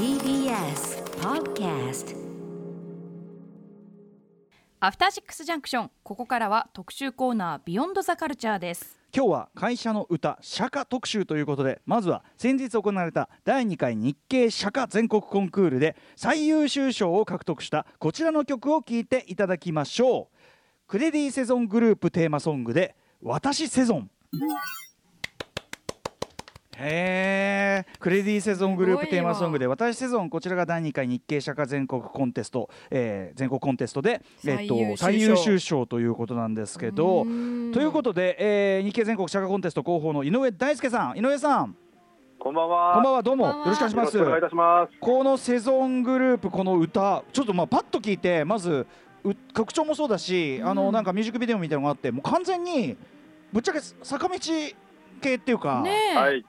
TBS Podcast アフターシックスジャンクションここからは特集コーナービヨンドザカルチャーです。今日は会社の歌釈迦特集ということでまずは先日行われた第2回日経釈迦全国コンクールで最優秀賞を獲得したこちらの曲を聴いていただきましょう。クレディセゾングループテーマソングで「私セゾン」へえクレディセゾングループテーマソングで私セゾンこちらが第2回日経釈迦全国コンテスト、えー全国コンテストで、えっと、最最優優秀秀賞ということなんですけどということで、えー日経全国釈迦コンテスト広報の井上大輔さん。井上さん。こんばんは。こんばんは。どうも。よろしくお願いします。お願いいたします。このセゾングループこの歌ちょっとまあパッと聞いてまずう曲調もそうだし、あのなんかミュージックビデオみたいなのがあってもう完全にぶっちゃけ坂道系っていうかねえ、はい、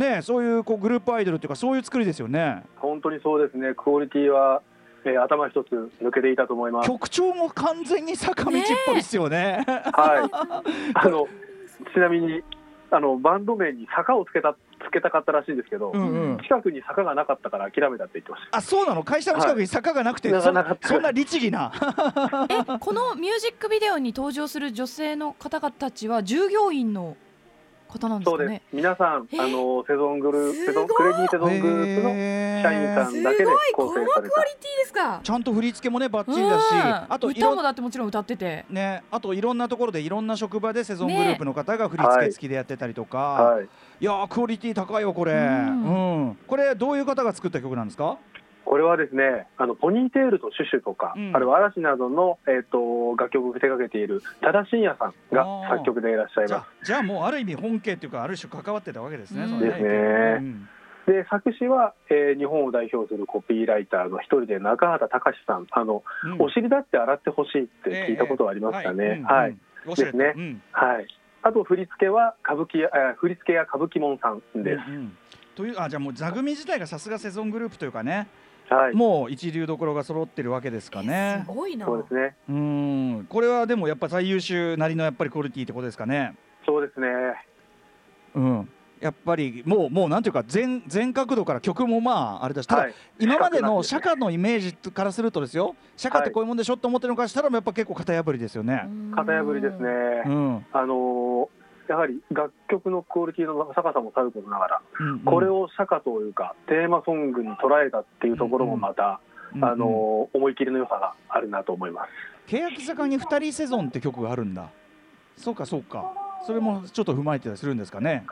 ねそういうこうグループアイドルっていうかそういう作りですよね。本当にそうですね。クオリティは、えー頭一つ抜けていたと思います。曲調も完全に坂道っぽいですよね。はい。あのちなみにあのバンド名に坂をつけたつけたかったらしいんですけど、うんうん。近くに坂がなかったから諦めたって言ってましあそうなの？会社の近くに坂がなくて、はいそそんな律儀な。えこのミュージックビデオに登場する女性の方々たちは従業員の方なんた。そうです。ですかね皆さんえあのセゾングループセゾクレディセゾングルー。プの社員さんだけで構成された。ティですか。ちゃんと振り付けもねバッチリだし、あと歌もだってもちろん歌ってて。ね、あといろんなところでいろんな職場でセゾングループの方が振り付け付きでやってたりとか、はい。い、やークオリティ高いよこれ、ううんん。これどういう方が作った曲なんですか？これはですね、あのポニーテールとシュシュとか、うん。あるいは嵐などの、えー、と楽曲を手掛けている多田真也さんが作曲でいらっしゃいまあじゃあもうある意味本家っていうかある種関わってたわけですね、うん。ですね。うん。す。で作詞は、えー日本を代表するコピーライターの一人で中畑隆さん。あの、うん。お尻だって洗ってほしいって聞いたことはありますかね。はい、ですね。うん。はい。あと振り付けは歌舞伎や、えー振り付けや歌舞伎門さんです。うんうん。というあじゃあもう座組自体がさすがセゾングループというかね、はい。もう一流どころが揃ってるわけですかねす。ごいなそうですね。うんこれはでもやっぱ最優秀なりのやっぱりクオリティってことですかね。そうですね。うん、やっぱりもうもうなんていうか全全角度から曲もまああれだし、ただ、はい。今までの釈迦のイメージからするとですよ釈迦ってこういうもんでしょって思ってるのからしたらやっぱ結構型破りですよね。型破りですね。うんあのーやはり楽曲のクオリティの高さもさることながら、うんうんこれを釈迦というかテーマソングに捉えたっていうところもまた、うんあのー思い切りの良さがあるなと思います。欅坂に二人セゾンって曲があるんだ。そうかそうか。それもちょっと踏まえてたりするんですかね。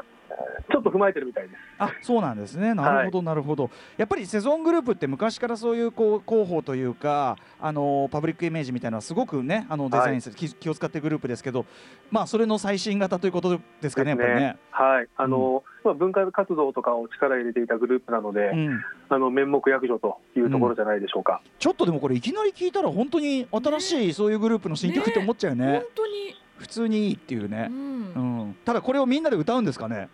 ちょっと踏まえてるみたいです。あそうなんですね。なるほど、なるほど。やっぱりセゾングループって昔からそういうこう広報というかあのパブリックイメージみたいなのはすごくねあのデザインする、気気を使ってるグループですけどまあそれの最新型ということですかねやっぱりね。はい。あのーまあ文化活動とかを力入れていたグループなので、うん、あの面目躍如というところじゃないでしょうか。ちょっとでもこれいきなり聞いたら本当に新しいそういうグループの新曲って思っちゃうよね。本当に、普通にいいっていううね、ん。うん。ただこれをみんなで歌うんですかね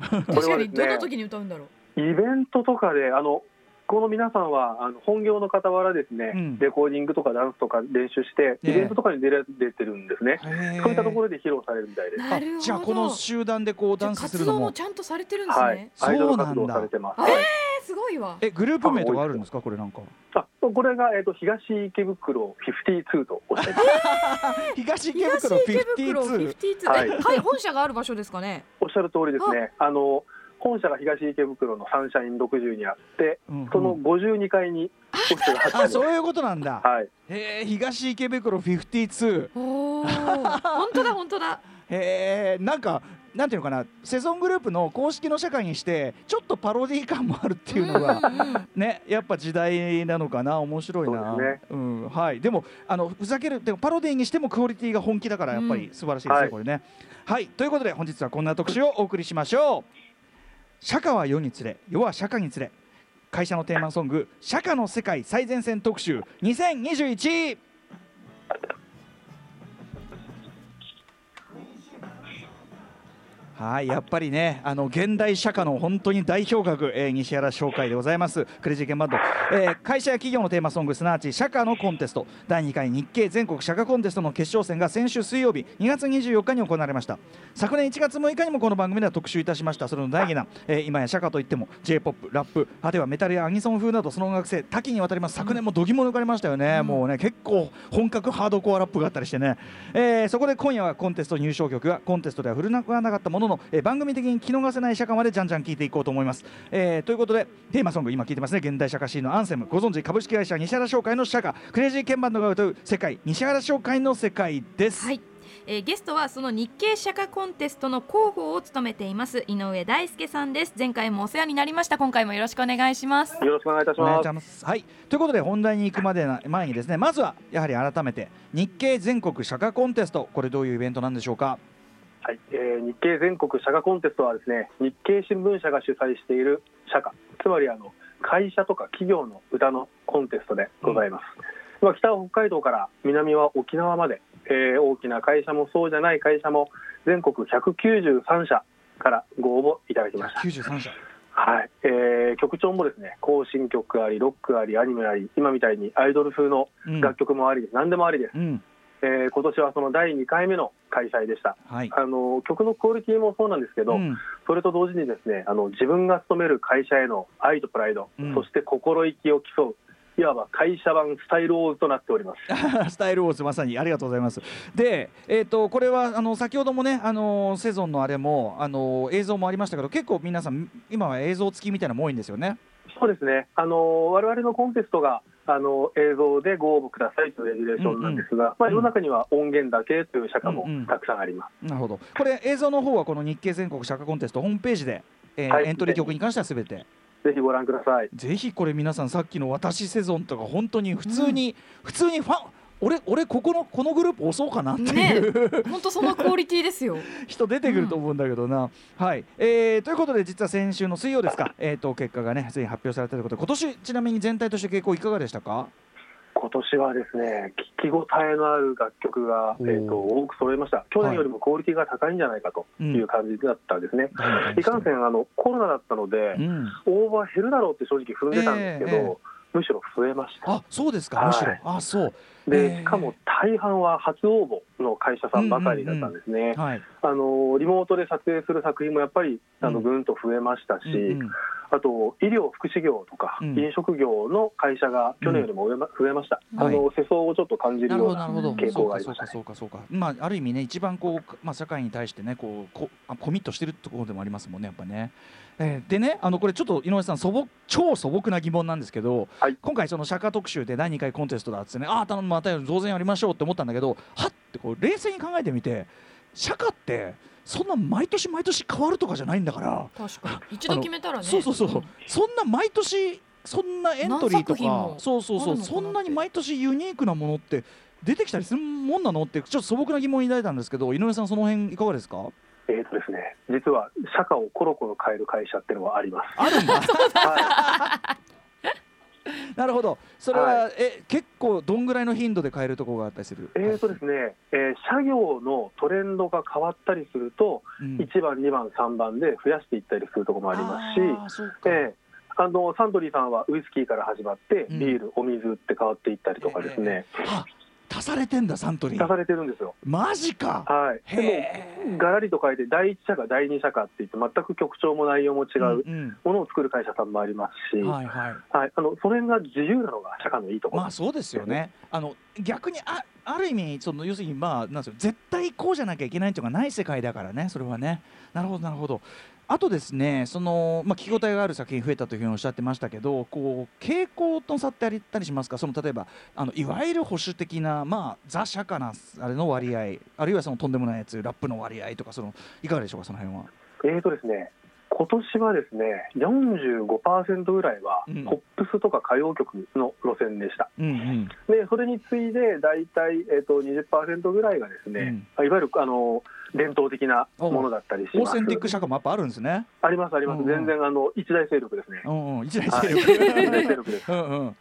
確かにどの時に歌うんだろう？イベントとかであのこの皆さんはあの本業の傍らですね、うん。レコーディングとかダンスとか練習して、ええ。イベントとかに出れ出てるんですね。そういったところで披露されるみたいです。なるほど。じゃあこの集団でこうダンスするのも。活動もちゃんとされてるんですね、はい、アイドル活動されてます。そうなんだえーすごいわ。えグループ名とかあるんですか？これなんか。あこれが、えー、と東池袋52とおっしゃいます。東池東袋池袋52 52、はいえはい。本社がある場所ですかね？おっしゃる通りですね。あの本社が東池袋のサンシャイン60にあって、うんその52階にオフィスが入ってあるそういうことなんだ。はい。へえ東池袋52おお本当だ本当だ。へえなんかなんていうのかな。セゾングループの公式の社会にしてちょっとパロディ感もあるっていうのがうんうんねやっぱ時代なのかな。面白いな。そうですね。うんはい。でもあのふざけるでもパロディにしてもクオリティが本気だからやっぱり素晴らしいですね、はい。これね。はい。ということで本日はこんな特集をお送りしましょう釈迦は世につれ世は釈迦につれ。会社のテーマソング「釈迦の世界最前線特集2021」はいやっぱりねあの現代社会の本当に代表格、えー、西原商会でございます。クレイジーケンバンド、えー、会社や企業のテーマソングすなわち社会のコンテスト。第2回日経全国社会コンテストの決勝戦が先週水曜日2月24日に行われました。昨年1月6日にもこの番組では特集いたしました。それの大義な、えー、今や社会といっても j p o p ラップあるいはメタルやアニソン風などその音楽性多岐にわたります。昨年も度肝抜かれましたよね、うん、もうね結構本格ハードコアラップがあったりしてね、えー、そこで今夜はコンテスト入賞曲がコンテストでは振るなくはなかったものの、えー、番組的に聞き逃せない社会までじゃんじゃん聞いていこうと思います、えー、ということでテーマソング今聞いてますね。現代社会シーンのアンセムご存知株式会社西原商会の社会クレイジーケンバンドが歌う世界西原商会の世界です。はい。えー、ゲストはその日経釈迦コンテストの広報を務めています井上大輔さんです。前回もお世話になりました。今回もよろしくお願いします。よろしくお願いいたします。はい。ということで本題に行くまでな前にですねまずはやはり改めて日経全国釈迦コンテストこれどういうイベントなんでしょうかはい、えー、日経全国社科コンテストはですね日経新聞社が主催している社科つまりあの会社とか企業の歌のコンテストでございます、うん、北は北海道から南は沖縄まで、えー、大きな会社もそうじゃない会社も全国193社からご応募いただきました。193社。はいえー、曲調もですね行進曲ありロックありアニメあり今みたいにアイドル風の楽曲もあり、うん、何でもありです、うんえー、今年はその第2回目の開催でした、はい、あの曲のクオリティもそうなんですけど、うん、それと同時にですねあの自分が勤める会社への愛とプライド、うん、そして心意気を競ういわば会社版スタイルウォーズとなっております。スタイルウォーズまさにありがとうございます。で、えーと、これはあの先ほどもねあのセゾンのあれもあの映像もありましたけど結構皆さん今は映像付きみたいなのも多いんですよね。そうですね。あの我々のコンテストがあの映像でご応募くださいというレギュレーションなんですが、うんうん、まあ、世の中には音源だけという社会もたくさんあります、うんうん、なるほど。これ映像の方はこの日経全国社会コンテストホームページで、えーはい、エントリー曲に関してはすべて。ぜひご覧ください。ぜひこれ皆さんさっきの私セゾンとか本当に普通に、うん、普通にファン俺俺ここのこのグループ押そうかなっていう。本当、そのクオリティですよ。人出てくると思うんだけどな、うん、はい、えー、ということで実は先週の水曜ですか、えーと、結果がねついに発表されたということ。で今年ちなみに全体として傾向いかがでしたか？今年はですね聞き応えのある楽曲が、えーと、多く揃いました。去年よりもクオリティが高いんじゃないかという感じだったんですね、はい、いかんせんあのコロナだったので、うん、応募は減るだろうって正直踏んでたんですけど、えーえー。むしろ増えました。あ、そうですか、はい、むしろ。あ、そう。で、しかも大半は初応募の会社さんばかりだったんですね。あのリモートで撮影する作品もやっぱりあのぐんと増えましたし、うんうん、あと医療福祉業とか、飲食業の会社が去年よりも増えました。うん、あの世相をちょっと感じるような傾向がありました、ね、そうかそうかまあある意味ね一番こうまあ社会に対してねこうこコミットしてるところでもありますもんねやっぱね。えー、でねあのこれちょっと井上さん素朴超素朴な疑問なんですけど、はい、今回その釈迦特集で第2回コンテストだっつってねああ頼むまた当然やりましょうって思ったんだけどはってこう冷静に考えてみて釈迦ってそんな毎年毎年変わるとかじゃないんだから。確かに。一度決めたらね。そうそうそう、うん、そんな毎年そんなエントリーとかそうそうそう。そんなに毎年ユニークなものって出てきたりするもんなのって。ちょっと素朴な疑問を抱いたんですけど井上さんその辺いかがですか？えーとですね、実は社会をコロコロ変える会社っていうのはあります。あるんだ。はい、なるほど。それは、はい、え結構どんぐらいの頻度で変えるところがあったりする？えーとですね、えー、社業のトレンドが変わったりすると、うん、1番、2番、3番で増やしていったりするところもありますし、えー、あのサントリーさんはウイスキーから始まって、ビール、うん、お水って変わっていったりとかですね。えー足されてんだサントリー。足されてるんですよ。マジか。はい。でもがらりと書いて第一社か第二社かって言って全く曲調も内容も違うものを作る会社さんもありますし、うんうん、はいはい、はい、あのそれが自由なのが社会のいいところ。まあそうですよね。あの逆にあある意味その要するにまあなんですよ。絶対こうじゃなきゃいけないっていうのがない世界だからねそれはね。なるほどなるほどあとですねその、まあ、聞き応えがある作品増えたというふうにおっしゃってましたけどこう傾向と差ってあったりしますか？その例えばあのいわゆる保守的な、まあ、ザ・シャカなあれの割合あるいはそのとんでもないやつラップの割合とかそのいかがでしょうか？その辺は。えーとですね今年はですね45%ぐらいはポップスとか歌謡曲の路線でした、うんうん、でそれに次いで大体、えーと、20%ぐらいがですね、うん、いわゆるあの伝統的なものだったりします。オーセンティック社会もやっぱあるんですね。ありますあります。うんうん、全然あの一大勢力ですね。うんうん、一大勢力。はい、一大勢力です。うんうん。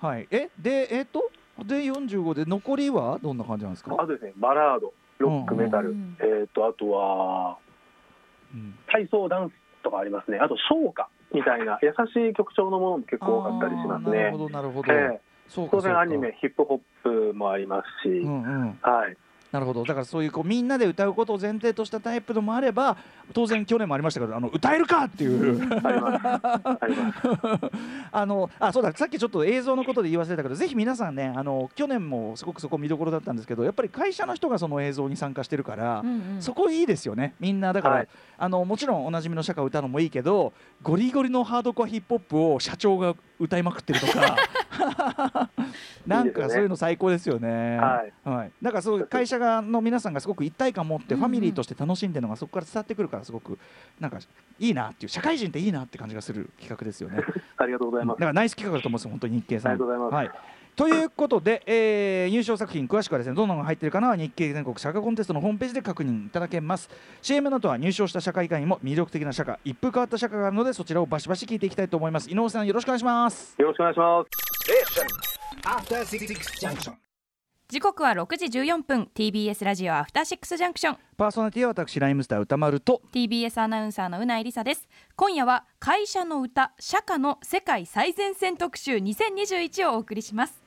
はい。えでえっ、ー、とで45で残りはどんな感じなんですか？あとですねバラード、ロック、メタル、うんうん、えっ、ー、とあとは体操ダンスとかありますねあと唱歌みたいな優しい曲調のものも結構多かったりしますね。なるほどなるほど、えー、当然アニメヒップホップもありますし、うんうん、はいなるほど。だからそういうこうみんなで歌うことを前提としたタイプのもあれば当然去年もありましたけどあの歌えるかっていう。あ のあそうだ。さっきちょっと映像のことで言い忘れたけどぜひ皆さんねあの去年もすごくそこ見どころだったんですけどやっぱり会社の人がその映像に参加してるから、うんうん、そこいいですよね。みんなだから、はい、あのもちろんおなじみの社歌を歌うのもいいけどゴリゴリのハードコアヒップホップを社長が歌いまくってるとか なんかそういうの最高ですよね。はい、はい、だからそう会社がの皆さんがすごく一体感を持ってファミリーとして楽しんでるのがそこから伝わってくるからすごくなんかいいなっていう社会人っていいなって感じがする企画ですよね。ありがとうございます。だからナイス企画だと思うんですよ本当に日経さん。ありがとうございます。はいということで、えー、優勝作品詳しくはですねどんなのが入っているかな日経全国社会コンテストのホームページで確認いただけます。CM のとは入賞した社会以外にも魅力的な社会一風変わった社会があるのでそちらをバシバシ聞いていきたいと思います。井上さんよろしくお願いします。よろしくお願いします。時刻は6時14分 TBS ラジオアフターシックスジャンクションパーソナリティは私ライムスター歌丸と。TBS アナウンサーのうないりさです。今夜は会社の歌社歌の世界最前線特集2021をお送りします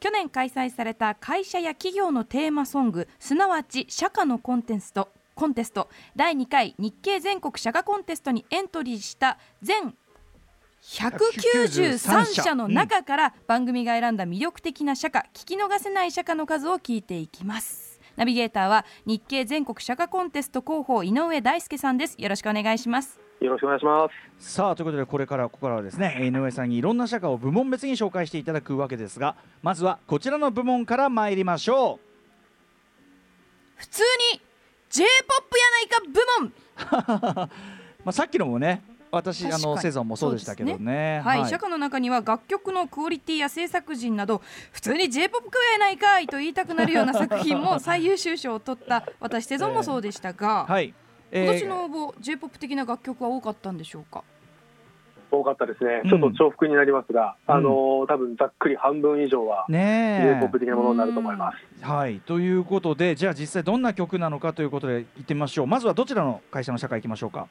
去年開催された会社や企業のテーマソングすなわち社歌のコンテストコンテスト第2回日経全国社歌コンテストにエントリーした全193社の中から番組が選んだ魅力的な社歌聞き逃せない社歌の数を聞いていきます。ナビゲーターは日経全国社歌コンテスト広報井上大輔さんです。よろしくお願いしますよろしくお願いします。さあということでこれからここからはですね井上さんにいろんな社歌を部門別に紹介していただくわけですがまずはこちらの部門から参りましょう。普通に J−POP やないか部門。まあさっきのもね私あのセゾンもそうでしたけどね、ね、はい、はい、社歌の中には楽曲のクオリティや制作陣など普通に J−POP やないかいと言いたくなるような作品も最優秀賞を取った私セゾンもそうでしたが、えー、はい今年の応募、j p o p 的な楽曲は多かったんでしょうか？多かったですね、ちょっと重複になりますが、うん、あの多分ざっくり半分以上は、ね、j p o p 的なものになると思います。はい。ということで、じゃあ実際どんな曲なのかということでいってみましょう、まずはどちらの会社の社会いきましょうか？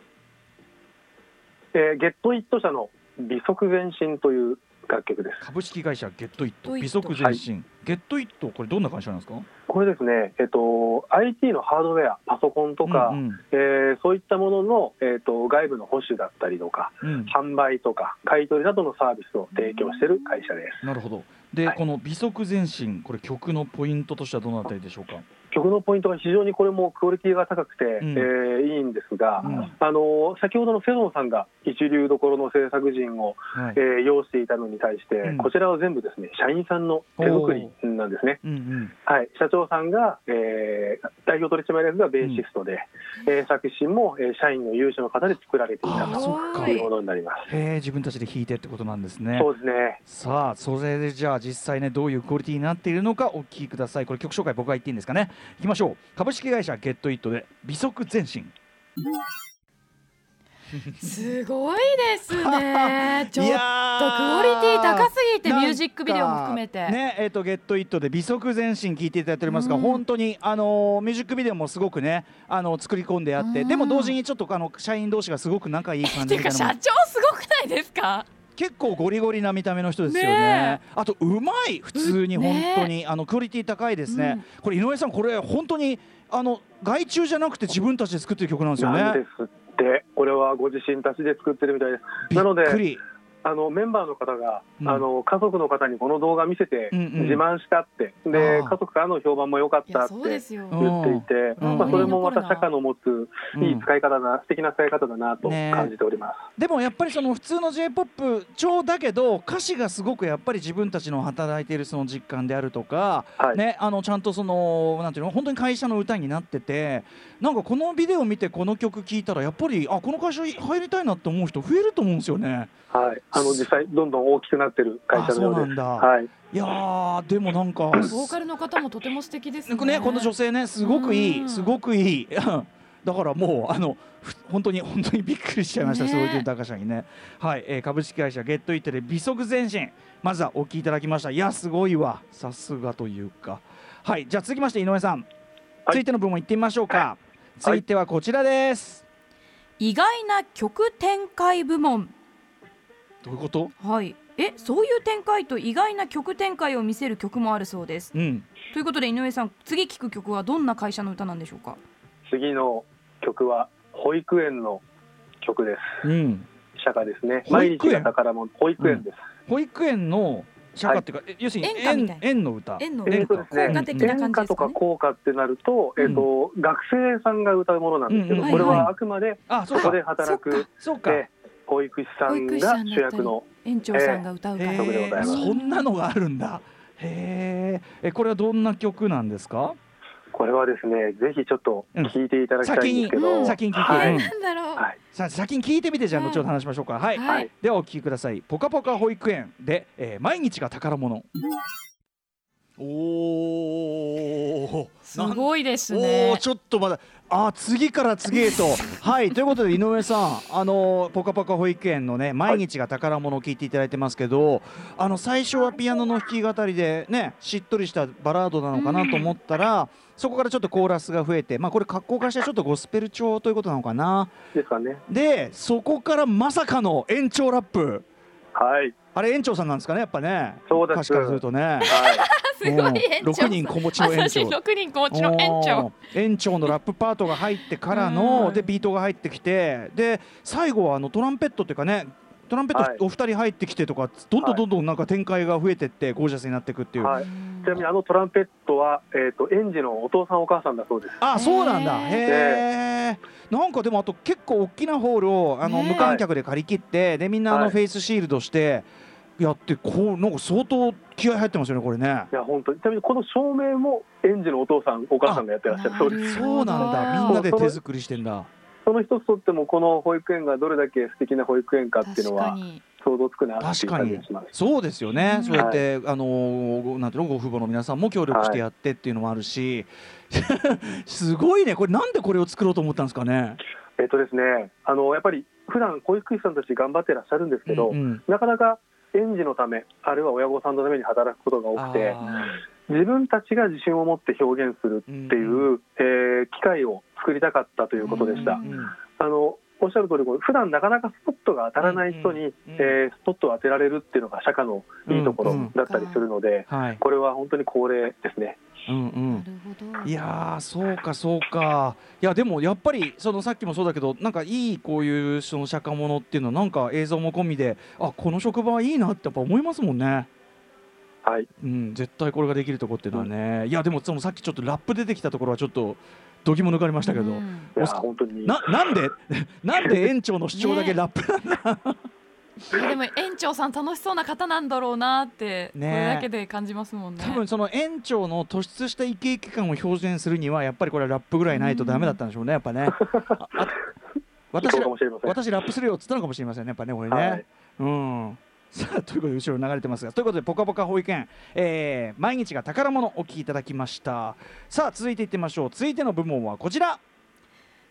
えー、ゲットイット社の美足前進という楽曲です。株式会社ゲットイット美足前進、はい、ゲットイットこれどんな会社なんですか？これですね、えっと、IT のハードウェアパソコンとか、うんうん、えー、そういったものの、えっと、外部の保守だったりとか、うん、販売とか買い取りなどのサービスを提供している会社です。なるほど。で、はい、この美足前進これ曲のポイントとしてはどのあたりでしょうか？曲のポイントが非常にこれもクオリティが高くて、うん、えー、いいんですが、うん、あの先ほどのセゾンさんが一流どころの制作陣を、はい、えー、要していたのに対して、うん、こちらは全部ですね社員さんの手作りなんですね、うんうん、はい、社長さんが、えー、代表取締役がベーシストで、うん、えー、作詞も、えー、社員の有志の方で作られていたというものになります。へ自分たちで弾いてってことなんですね。そうですね。さあそれでじゃあ実際ねどういうクオリティになっているのかお聞きください。これ曲紹介僕が言っていいんですかね？いきましょう。株式会社ゲットイットで美足前進。すごいですね。ちょっとクオリティ高すぎてミュージックビデオも含めて。ねえっ、ー、とゲットイットで美足前進聞いていただいておりますが、うん、本当にあのミュージックビデオもすごくねあの作り込んであって、でも同時にちょっとあの社員同士がすごく仲いい感じみたいな。社長すごくないですか？結構ゴリゴリな見た目の人ですよね。ねあとうまい普通に本当に、ね、あのクオリティ高いですね。うん、これ井上さんこれ本当にあの外注じゃなくて自分たちで作ってる曲なんですよね。でこれはご自身たちで作ってるみたいです。なのであのメンバーの方が、うん、あの家族の方にこの動画見せて自慢したって、うんうん、で家族からの評判も良かったって言っていて、まあ、それもまた社会の持ついい使い方な、素敵な使い方だなと感じております、ね、でもやっぱりその普通の j p o p 調だけど歌詞がすごくやっぱり自分たちの働いているその実感であるとか、はい、ね、あのちゃんとそのなんていうの本当に会社の歌になっててなんかこのビデオ見てこの曲聴いたらやっぱりあこの会社入りたいなって思う人増えると思うんですよね。はい、あの実際どんどん大きくなってる会社のようです。はい。いやでもなんか ボーカルの方もとても素敵ですね。ねこの女性ねすごくいいすごくいい。だからもうあの本当に本当にびっくりしちゃいました、ね、そういう高さにね。はい、えー、株式会社ゲットイットで美足前進まずはお聞きいただきました。いやすごいわさすがというか。はいじゃあ続きまして井上さん、はい、続いての部門いってみましょうか。続いてはこちらです。意外な曲展開部門どういうこと？はい。えそういう展開と意外な曲展開を見せる曲もあるそうです、うん、ということで井上さん次聴く曲はどんな会社の歌なんでしょうか？次の曲は保育園の曲です、うん、社歌ですね。毎日が宝物保育園です、うん、保育園の社歌っていうか、はい、要するに園園の歌。園の。歌、えーとですね、効果的な感じですか、ね、とか効果ってなると,、えーと、うん、学生さんが歌うものなんですけど、うんうん、これはあくまでそこで働く、そうか、えー、保育士さんが主役の園長さんが歌う曲でございます。そんなのがあるんだ。へえ。これはどんな曲なんですか？これはですね、ぜひちょっと聞いていただきたいんですけど、うん、先に聞いて、はい、なんだろう、はい、さあ先に聞いてみてじゃあ後ほど話しましょうか。はい。はい、ではお聞きください。ぽかぽか保育園で、えー、毎日が宝物。おおすごいですね。ちょっとまだあ次から次へと はいということで井上さんあのぽかぽか保育園のね毎日が宝物を聞いていただいてますけど、あの最初はピアノの弾き語りでねしっとりしたバラードなのかなと思ったら、そこからちょっとコーラスが増えてまあこれ格好化してちょっとゴスペル調ということなのかな？ですかね。でそこからまさかの延長ラップ。はい。あれ園長さんなんですかねやっぱね。そうです。歌詞からするとね。はい。すごい園長人子持ちの園長。6人子持ちの園長。園長のラップパートが入ってからのでビートが入ってきてで最後はあのトランペットっていうかねトランペットお二人入ってきてとか、どんどんどんどんなんか展開が増えてってゴージャスになっていくっていう、はい、ちなみにあのトランペットは、えーと、園児のお父さんお母さんだそうです。あそうなんだ。へえなんかでもあと結構大きなホールをあの無観客で借り切ってでみんなあのフェイスシールドして、やってこうなんか相当気合入ってますよねこれね。いや本当にちなみにこの照明も園児のお父さんお母さんがやってらっしゃる。そうですそうなんだみんなで手作りしてんだ。その一つとってもこの保育園がどれだけ素敵な保育園かっていうのは想像つくな確かに。そうですよね、うん、そうやって、はい、あのなんていうのご父母の皆さんも協力してやってっていうのもあるし、はい、すごいね。これなんでこれを作ろうと思ったんですかね？えっとですねあのやっぱり普段保育士さんたち頑張ってらっしゃるんですけど、うんうん、なかなか園児のためあるいは親御さんのために働くことが多くて自分たちが自信を持って表現するっていう、うん、えー、機会を作りたかったということでした。うん、あのおっしゃる通り普段なかなかスポットが当たらない人に、うん、えー、スポットを当てられるっていうのが社歌のいいところだったりするので、はい、これは本当に恒例ですね。うんうん、いやそうかそうか。いやでもやっぱりそのさっきもそうだけどなんかいいこういうその釈迦物っていうのはなんか映像も込みであこの職場はいいなってやっぱ思いますもんね。はい、うん、絶対これができるとこっていうのはね、うん、いやでもそのさっきちょっとラップ出てきたところはちょっとどぎも抜かれましたけど、うん、本当に。ななんで なんで園長の主張だけラップなんだ、でも園長さん楽しそうな方なんだろうなってこれだけで感じますもんね。多分その園長の突出したイケイケ感を表現するにはやっぱりこれラップぐらいないとダメだったんでしょうねやっぱね。私私ラップするよっつったのかもしれませんねやっぱねこれね、はい、うんさあということで後ろ流れてますがということで「ぽかぽか保育園」えー、毎日が宝物お聞きいただきました。さあ続いていってみましょう。続いての部門はこちら。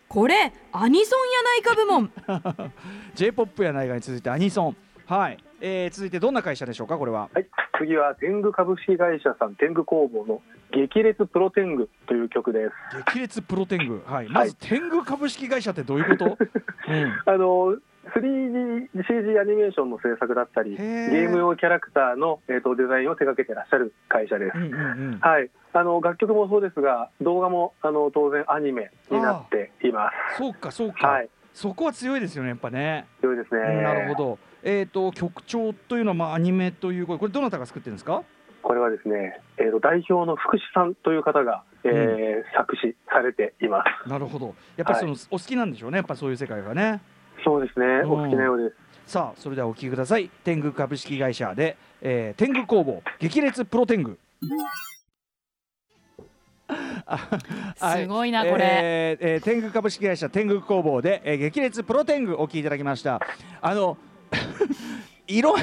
これアニソンやないか部門。J−POP やないかに続いてアニソン。はい、えー、続いてどんな会社でしょうかこれは、はい、次は天狗株式会社さん天狗工房の激烈プロ天狗という曲です。激烈プロ天狗。はい。まず天狗株式会社ってどういうこと、うん、あの 3DCG アニメーションの制作だったりゲーム用キャラクターの、えーと、デザインを手掛けてらっしゃる会社です、うんうんうん、はい、あの楽曲もそうですが動画もあの当然アニメになっています。そうかそうか、はい、そこは強いですよねやっぱね。強いですね、なるほど。えっ、ー、と曲調というのはまあアニメというこれどなたが作ってるんですか？これはですね、えーと、代表の福士さんという方が、えー、うん、作詞されています。なるほど。やっぱりその、はい、お好きなんでしょうねやっぱそういう世界がねそうですね、お好きなようです。さあそれではお聞きください。天狗株式会社で、えー、天狗工房激烈プロ天狗。すごいなこれ、えーえー、天狗株式会社天狗工房で、えー、激烈プロ天狗お聞きいただきました。あのいろ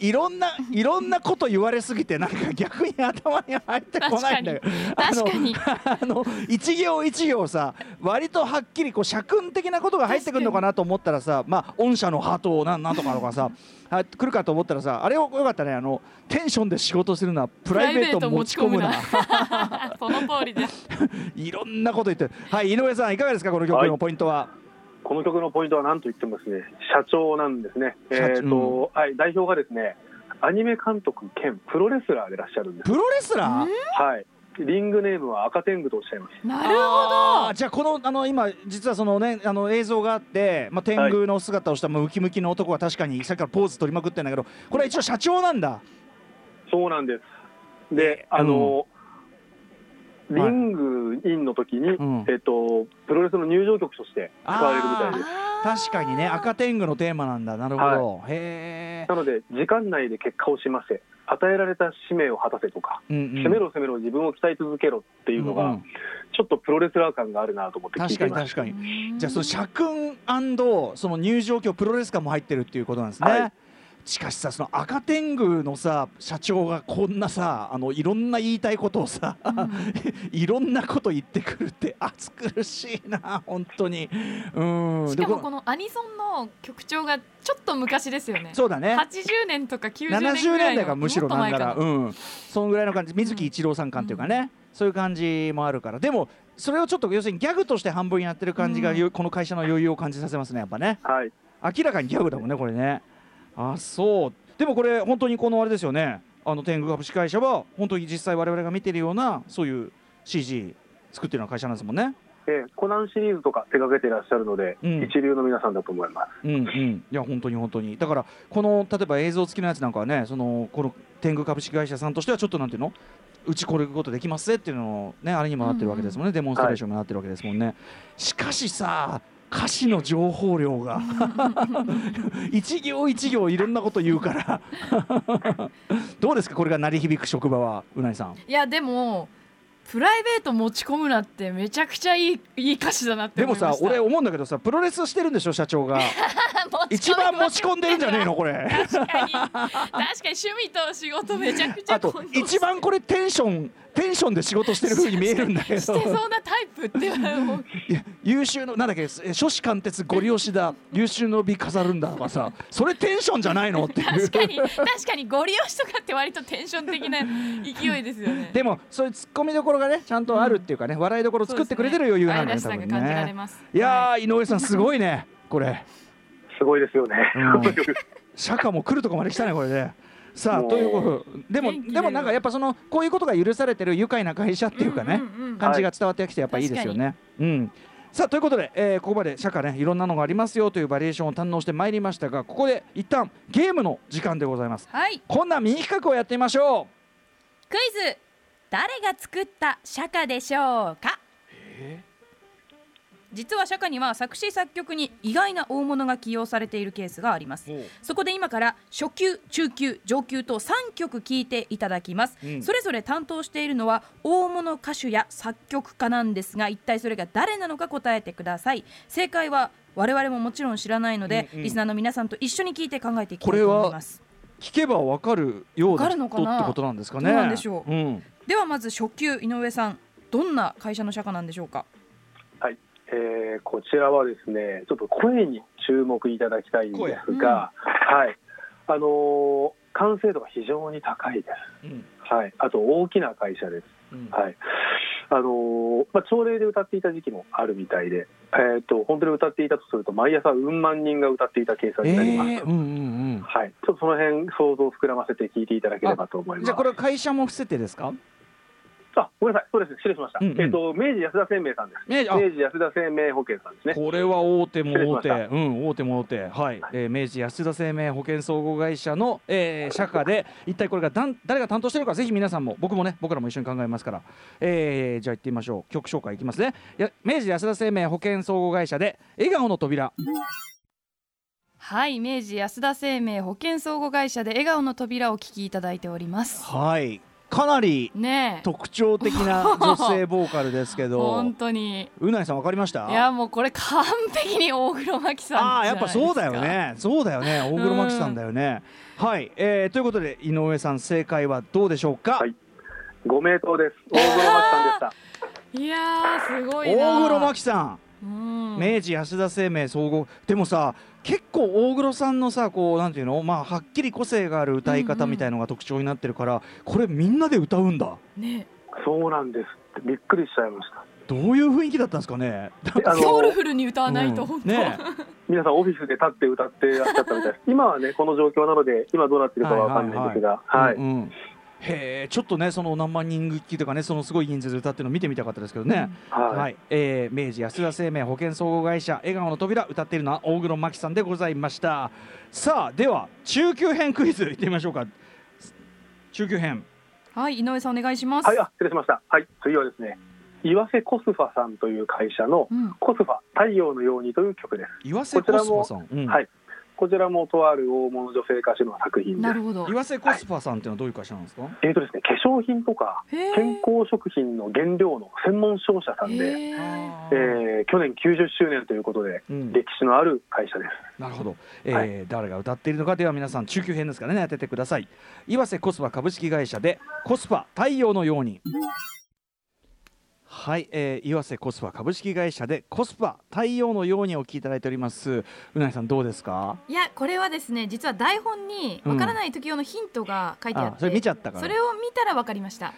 いろんないろんなこと言われすぎてなんか逆に頭に入ってこないんだよ。確かに。あの一行一行さ割とはっきりこう社訓的なことが入ってくるのかなと思ったらさまあ御社のハートをなんなんとかとかさ 来るかと思ったらさあれよかったね。あのテンションで仕事するのはプライベート持ち込むな。その通りです。いろんなこと言ってはい井上さんいかがですか？この曲のポイントは、はいこの曲のポイントは何と言ってもですね社長なんですね、えーと、うん、はい、代表がですねアニメ監督兼プロレスラーでいらっしゃるんです。プロレスラー？はい。リングネームは赤天狗とおっしゃいます。なるほど。じゃあこのあの今実はそのねあの映像があって、まあ、天狗の姿をしたムキムキの男が確かにさっきからポーズ取りまくってんだけどこれは一応社長なんだ。そうなんです。であの、うんリングインの時に、はいえっと、プロレスの入場曲として使われるみたいです。確かにね。赤天狗のテーマなんだ。なるほど、はい、へなので時間内で結果をしませ与えられた使命を果たせとか、うんうん、攻めろ攻めろ自分を鍛え続けろっていうのが、うんうん、ちょっとプロレスラー感があるなと思って聞いてま確かに確かに。じゃあその社訓その入場曲プロレス感も入ってるっていうことなんですね、はいしかしさその赤天狗のさ社長がこんなさあのいろんな言いたいことをさ、うん、いろんなこと言ってくるって暑苦しいな本当に。うん。しかもこのアニソンの曲調がちょっと昔ですよね。そうだね。80年とか90年ぐらいの。年代がむしろなんならうん。そのぐらいの感じ。水木一郎さん感っていうかね、うん、そういう感じもあるから。でもそれをちょっと要するにギャグとして半分にやってる感じが、うん、この会社の余裕を感じさせますねやっぱね、はい、明らかにギャグだもんねこれねあそう。でもこれ本当にこのあれですよね。あの天狗株式会社は本当に実際我々が見てるようなそういう CG 作ってるような会社なんですもんね。えー、コナンシリーズとか手掛けていらっしゃるので、うん、一流の皆さんだと思います。うんうん、いや本当に本当に。だからこの例えば映像付きのやつなんかはねそのこの天狗株式会社さんとしてはちょっとなんていうの？うちこれことできますっていうのをねあれにもなってるわけですもんね、うん、デモンストレーションになってるわけですもんね。はい、しかしさ歌詞の情報量が。一行一行いろんなこと言うから。どうですか？これが鳴り響く職場はうないさん。いやでもプライベート持ち込むなってめちゃくちゃいいいい歌詞だなってでもさ俺思うんだけどさプロレスしてるんでしょ社長が。一番持ち込んでるんじゃねえのこれ。確かに。確かに趣味と仕事めちゃくちゃあと一番これテンションテンションで仕事してるふうに見えるんだけど。してそうなタイプって優秀のなんだっけ書士貫徹ご利用しだ。優秀の美飾るんだとかさそれテンションじゃないのっていう。確かに確かにご利用しとかって割とテンション的な勢いですよね。でもそういうツッコミどころがねちゃんとあるっていうかね、うん、笑いどころ作ってくれてる余裕なんだね。多分ね。いや井上さんすごいねこれ。すごいですよね、うん、釈迦も来るとこまで来たねこれねさあということでもでもなんかやっぱそのこういうことが許されてる愉快な会社っていうかね、感じが伝わってきてやっぱいいですよね。うん。さあということで、えー、ここまで社会ねいろんなのがありますよというバリエーションを堪能してまいりましたがここで一旦ゲームの時間でございます、はい、こんなミニ企画をやってみましょう。クイズ。誰が作った社会でしょうか、えー？実は釈迦には作詞作曲に意外な大物が起用されているケースがあります。そこで今から初級中級上級と3曲聴いていただきます、うん、それぞれ担当しているのは大物歌手や作曲家なんですが一体それが誰なのか答えてください。正解は我々ももちろん知らないので、うんうん、リスナーの皆さんと一緒に聞いて考えていきたいと思います。聞けばわかるような人ってことなんですかね。どうなんでしょう？うん、ではまず初級井上さん、どんな会社の社歌なんでしょうか？えー、こちらはですねちょっと声に注目いただきたいんですが、うん、はい。あのー、完成度が非常に高いです、うん、はい、あと大きな会社です、うん、はい。あのー、まあ、朝礼で歌っていた時期もあるみたいで、えーと、本当に歌っていたとすると毎朝うん万人が歌っていた計算になります、えーうんうんうん、はい、ちょっとその辺想像を膨らませて聞いていただければと思います。じゃあこれは会社も伏せてですか？あ、ごめんなさい、そうです、失礼しました。うんうん、えっ、ー、と、明治安田生命さんです。明治明治安田生命保険さんですね。これは大手も大手、うん、大手も大手、はい、はい、えー、明治安田生命保険総合会社の、えー、社歌で、一体これがだん誰が担当しているか、ぜひ皆さんも、僕もね、僕らも一緒に考えますから。えー、じゃあ、行ってみましょう。曲紹介いきますね。や、明治安田生命保険総合会社で、笑顔の扉。はい明治安田生命保険総合会社で笑顔の扉をお聞きいただいておりますはいかなり特徴的な 女性ボーカルですけど。本当に。うないさんわかりました？いやもうこれ完璧に大黒摩季さんああやっぱそうだよね。そうだよね。大黒摩季さんだよね、はい、えー、ということで井上さん正解はどうでしょうか、はい、ご名答です。大黒摩季さんでした。いやすごい大黒摩季さん。明治安田生命総合。でもさ結構大黒さんのさこうなんていうのまあはっきり個性がある歌い方みたいのが特徴になってるから、これみんなで歌うんだ。ね。そうなんです。びっくりしちゃいました。どういう雰囲気だったんですかね？ソウルフルに歌わないと、本当、ね、皆さんオフィスで立って歌ってらっしゃったみたいです。今はねこの状況なので今どうなってるかわかんないんですが、はい。へえちょっとねその何万人気とかねそのすごい人数で歌ってるの見てみたかったですけどね、うん、はい、はい、えー、明治安田生命保険総合会社笑顔の扉歌っているのは大黒摩季さんでございました。さあでは中級編クイズいってみましょうか。中級編。はい井上さんお願いします。はいあ失礼しました。はい次はですね岩瀬コスファさんという会社の、コスファ太陽のようにという曲です。岩瀬コスファさん、うん、はい。こちらもとある大物女性歌手の作品なるほど。岩瀬コスファさんっていうのはどういう会社なんですか？えっ、ー、とですね、化粧品とか健康食品の原料の専門商社さんで、えー、去年90周年ということで、うん、歴史のある会社です。なるほど。えー、はい、誰が歌っているのかでは皆さん中級編ですからね当ててください。岩瀬コスファ株式会社でコスファ太陽のように。はい、えー、岩瀬コスパ株式会社でコスパ太陽のようにお聞きいただいております。うなぎさんどうですか？いやこれはですね実は台本にわからない時用のヒントが書いてあって、うん、それ見ちゃったから。それを見たらわかりました。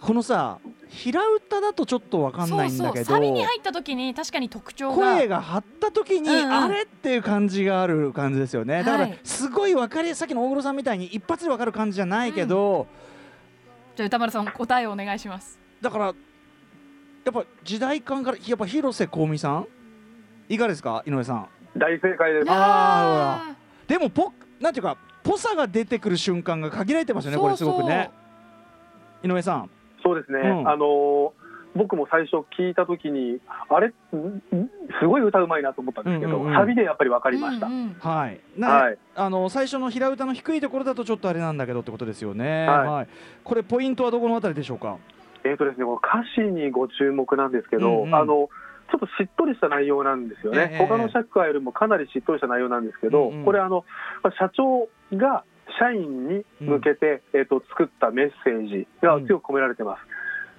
このさ平歌だとちょっとわかんないんだけどサビに入った時に確かに特徴が声が張った時に、あれっていう感じがある感じですよね、だからすごいわかりさっきの大黒さんみたいに一発でわかる感じじゃないけど、うん、じゃあ歌丸さん答えをお願いします。だからやっぱ時代感からやっぱ広瀬香美さん？いかがですか？井上さん。大正解です。ああでもポなんていうかぽさが出てくる瞬間が限られてますよねこれすごくね。井上さん。そうですね、うん、あの僕も最初聞いた時にあれ？すごい歌うまいなと思ったんですけど、うんうんうん、サビでやっぱり分かりました、うんうん、はい、はい、あの最初の平歌の低いところだとちょっとあれなんだけどってことですよね、はい、はい、これポイントはどこのあたりでしょうか？えーとですね、この歌詞にご注目なんですけど、うんうん、あのちょっとしっとりした内容なんですよね、えー、他の社会よりもかなりしっとりした内容なんですけど、うんうん、これあの、社長が社員に向けて、うん、えーと、作ったメッセージが強く込められてます。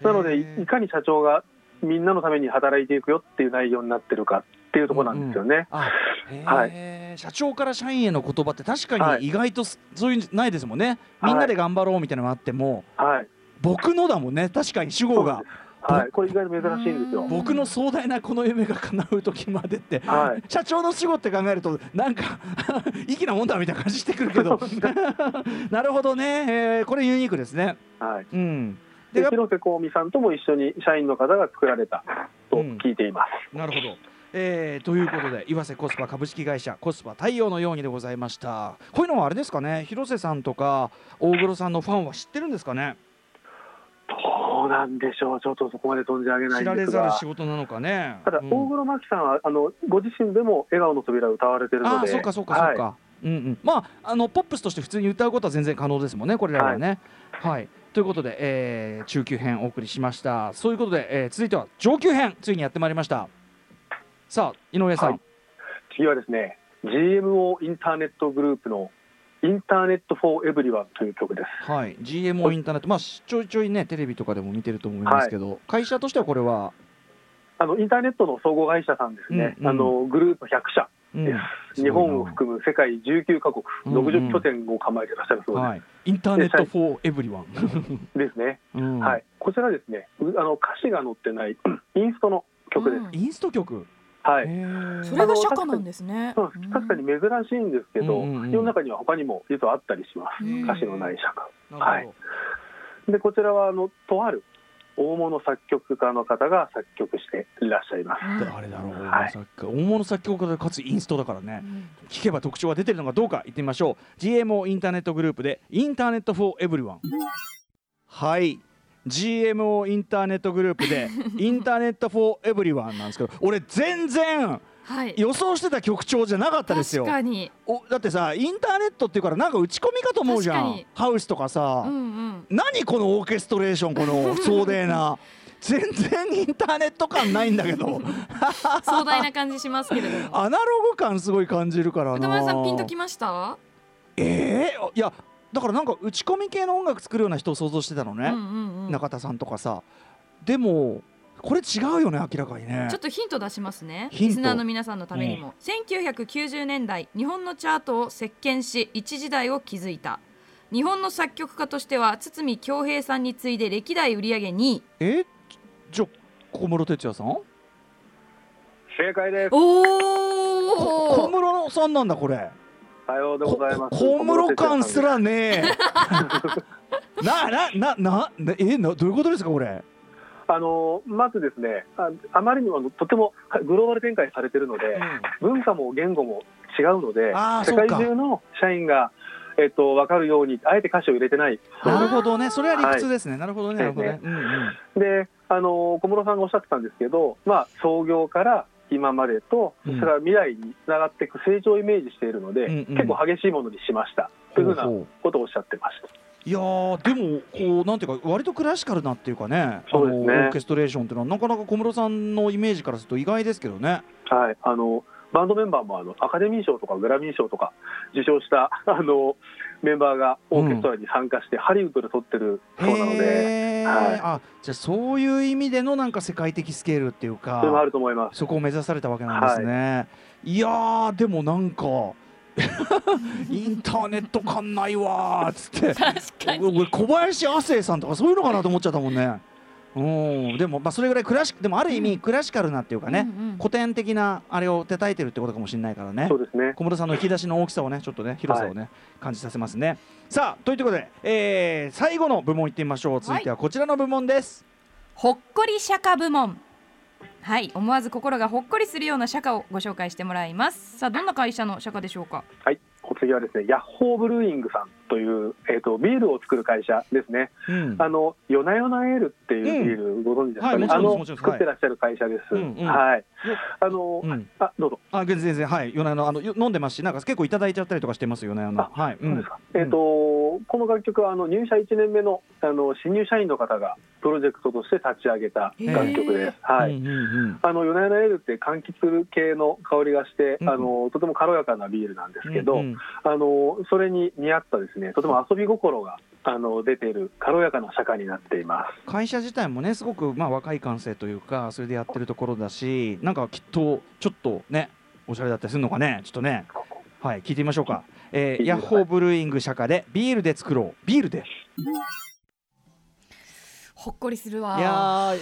うん、なので、いかに社長がみんなのために働いていくよっていう内容になってるかっていうところなんですよね。うんうん、はい、社長から社員への言葉って確かに意外とそういうないですもんね、みんなで頑張ろうみたいなのがあっても、はい、僕のだもんね。確かに主語が。はい、これ意外と珍しいんですよ。僕の壮大なこの夢が叶う時までって、はい、社長の主語って考えるとなんか 粋なもんだみたいな感じしてくるけど。なるほどね、えー、これユニークですね。はい。うん、で広瀬香美さんとも一緒に社員の方が作られたと聞いています。うん、なるほど。えー、ということで岩瀬コスパ株式会社コスパ太陽のようにでございました。こういうのはあれですかね。広瀬さんとか大黒さんのファンは知ってるんですかね。どうなんでしょう、ちょっとそこまで存じ上げない知られざる仕事なのかね。ただ、大黒摩季さんはあのご自身でも笑顔の扉を歌われてるので、あそうかそうかそうか。はい、うんうん、まああのポップスとして普通に歌うことは全然可能ですもんね、これらはね。はい、はい、ということで、えー、中級編お送りしました。そういうことで、えー、続いては上級編ついにやってまいりました。さあ井上さん、はい、次はですね GMO インターネットグループの Internet for Everyone という曲です。はい、GMO インターネット、まあ、ちょいちょいね、テレビとかでも見てると思いますけど、はい、会社としてはこれは？あのインターネットの総合会社さんですね、うんうん、あのグループ100社です、うん、日本を含む世界19か国、60拠点を構えていらっしゃるそうで。す。はい、 Internet for Everyone。ですね、うん、はい、こちらですね。あの歌詞が載ってないインストの曲です。インスト曲はい、それが社歌なんですね。そう確かに珍しいんですけど、世の中には他にも実はあったりします。歌詞のない社歌。はい。でこちらはあのとある大物作曲家の方が作曲していらっしゃいます。あれだろう、はい、大物作曲家でかつインストだからね、うん、聞けば特徴が出てるのかどうか言ってみましょう。GMO インターネットグループで Internet for Everyone。はい GMO インターネットグループで Internet for Everyone なんですけど俺全然予想してた曲調じゃなかったですよ。おだってさインターネットっていうからなんか打ち込みかと思うじゃん。ハウスとかさ、うんうん、何このオーケストレーションこの壮大な。全然インターネット感ないんだけど。壮大な感じしますけれど。アナログ感すごい感じるからな。歌丸さんピンときました？ええー、いやだからなんか打ち込み系の音楽作るような人を想像してたのね、うんうんうん、中田さんとかさ。でもこれ違うよね明らかにね。ちょっとヒント出しますね。リスナーの皆さんのためにも、うん、1990年代日本のチャートを席巻し一時代を築いた。日本の作曲家としては堤恭平さんに次いで歴代売上2位。え？じゃ小室哲哉さん？正解です。おお小室さんなんだこれさようでございます。小室感すらね。ななななえなどういうことですかこれ？あのまずですねああまりにもとてもグローバル展開されてるので、うん、文化も言語も違うので世界中の社員がえっと、分かるようにあえて歌詞を入れてない。なるほどね。それは理屈ですね、はい、なるほどね、ねうんうん、であの小室さんがおっしゃってたんですけど、まあ、創業から今までと、それから未来につながっていく成長をイメージしているので、うんうん、結構激しいものにしました。というふうなことをおっしゃってました。いやでもこうなんていうか割とクラシカルなっていうかねそうですね。オーケストレーションっていうのはなかなか小室さんのイメージからすると意外ですけどね。はい。あのバンドメンバーもあのアカデミー賞とかグラミー賞とか受賞したあのメンバーがオーケストラに参加して、ハリウッドで撮ってるそうなので、はい、あじゃあそういう意味でのなんか世界的スケールっていうかそれもあると思います。そこを目指されたわけなんですね。はい、いやでもなんか インターネット感ないわっつって。小林亜生さんとかそういうのかなと思っちゃったもんね。うん。でもまあそれぐらいクラシでもある意味クラシカルなっていうかね、うんうん、古典的なあれを叩いてるってことかもしれないからね。そうですね。小室さんの引き出しの大きさをねちょっとね広さをね、はい、感じさせますね。さあということで、えー、最後の部門いってみましょう続いてはこちらの部門です、はい、ほっこり釈迦部門。はい思わず心がほっこりするような釈迦をご紹介してもらいます。さあどんな会社の釈迦でしょうか？はいお次はですねヤッホーブルーイングさんという、えーと、ビールを作る会社ですね、うん、あのヨナヨナエールっていうビール、ご存知ですかね、はい、あの作ってらっしゃる会社です。はい、はい、あの、うん、あどうぞ。あ全然はいヨナヨナあの飲んでますし、なんか結構いただいちゃったりとかしてますよね。あのはい。そうですか。えっ、ー、とこの楽曲はあの入社1年目のあの新入社員の方がプロジェクトとして立ち上げた楽曲です。はい。あのヨナヨナエールって柑橘系の香りがして、あのとても軽やかなビールなんですけど、あのそれに似合ったですねとても遊び心があの出ている軽やかな社会になっています。会社自体もねすごくまあ若い感性というかそれでやってるところだしなんかきっとちょっとねおしゃれだったりするのかねちょっとね。はい聞いてみましょうか、えー、ヤッホーブルーイング社歌でビールで作ろう。ビールで。ほっこりするわ。いや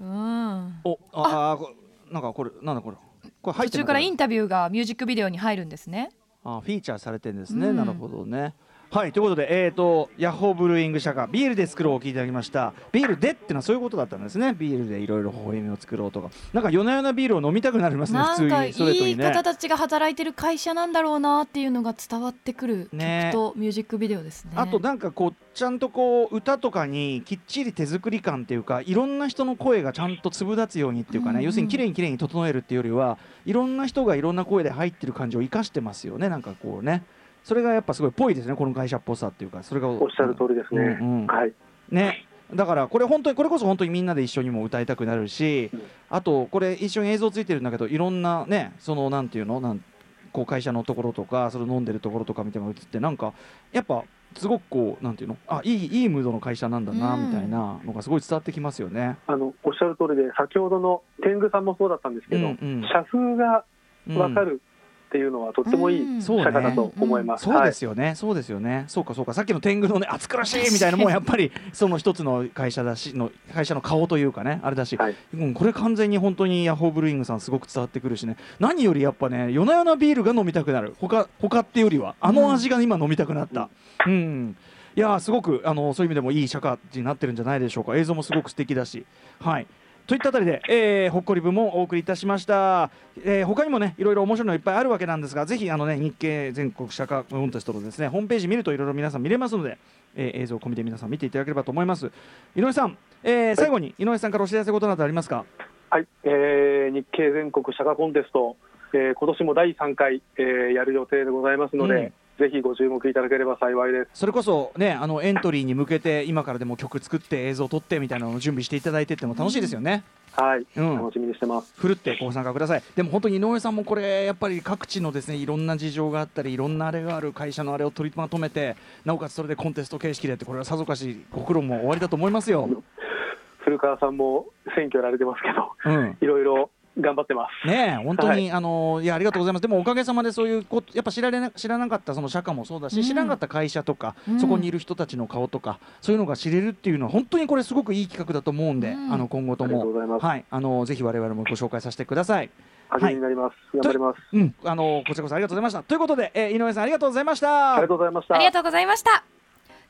うん。おああ。なんかこれなんだこれ。これ入って途中からインタビューがミュージックビデオに入るんですねあフィーチャーされてるんですね、うん、なるほどねはいということで、えーと、ヤッホーブルーイング社歌ビールで作ろうを聞いていただきました。ビールでってのはそういうことだったんですね。ビールでいろいろ微笑みを作ろうとか。なんか夜な夜なビールを飲みたくなりますね普通に。ストレートにね。いい方たちが働いてる会社なんだろうなっていうのが伝わってくる。曲とミュージックビデオですね。あとなんかこうちゃんとこう歌とかにきっちり手作り感っていうかいろんな人の声がちゃんと粒立つようにっていうかね、うんうん、要するにきれいにきれいに整えるっていうよりはいろんな人がいろんな声で入ってる感じを生かしてますよね。なんかこうねそれがやっぱすごいぽいですねこの会社っぽさっていうかそれが。おっしゃる通りですね、うんうん、はい。ね。だからこれ本当にこれこそ本当にみんなで一緒にも歌いたくなるし、うん、あとこれ一緒に映像ついてるんだけどいろんなねそのなんていうのなんこう会社のところとかそれ飲んでるところとか見ても映ってなんかやっぱすごくこうなんていうのあいいいいムードの会社なんだな、みたいなのがすごい伝わってきますよね。あのおっしゃる通りで先ほどの天狗さんもそうだったんですけど、うんうん、社風が分かるっていうのはとってもいい社会だと思います。そうですよね、そうですよね。そうかそうか。さっきの天狗のね暑苦しいみたいな もやっぱりその一つの会社だしの会社の顔というかねあれだし、はい、うん、これ完全に本当にヤホーブルーイングさんすごく伝わってくるしね。何よりやっぱね夜な夜なビールが飲みたくなる。他他っていうよりはあの味が今飲みたくなった。うん、うん。いやすごくあのそういう意味でもいい社会になってるんじゃないでしょうか。映像もすごく素敵だし。はいといったあたりで、えー、ほっこり部もお送りいたしました、えー、他にもねいろいろ面白いのいっぱいあるわけなんですがぜひあのね日経全国社会コンテストのですねホームページ見るといろいろ皆さん見れますので、えー、映像込みで皆さん見ていただければと思います。井上さん、えー、最後に井上さんからお知らせことなどありますか？はい、えー、日経全国社会コンテスト、えー、今年も第3回、えー、やる予定でございますので、うんぜひご注目いただければ幸いです。それこそねあのエントリーに向けて今からでも曲作って映像を撮ってみたいなのを準備していただいてっても楽しいですよね、はい、うん、楽しみにしてます。ふるってご参加ください。でも本当に井上さんもこれやっぱり各地のですねいろんな事情があったりいろんなあれがある会社のあれを取りまとめてなおかつそれでコンテスト形式でってこれはさぞかしご苦労も終わりだと思いますよ。古川さんも選挙やられてますけど、うん、いろいろ頑張ってます。ね本当に、はい、あのいやありがとうございます。でもおかげさまでそういうこやっぱ知られな知らなかったその社会もそうだし、うん、知らなかった会社とか、うん、そこにいる人たちの顔とかそういうのが知れるっていうのは本当にこれすごくいい企画だと思うんで、うん、あの今後ともはいあのぜひ我々もご紹介させてください。励みになります。はい、頑張ります。うん、あのこちらこそありがとうございました。ということで、えー、井上さんありがとうございました。ありがとうございました。ありがとうございました。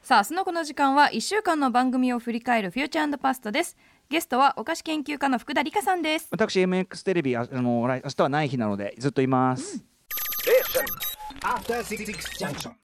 さあ、明日のこの時間は1週間の番組を振り返るフューチャーパストです。ゲストはお菓子研究家の福田理香さんです。私 MX テレビあの明日はない日なのでずっといます。うん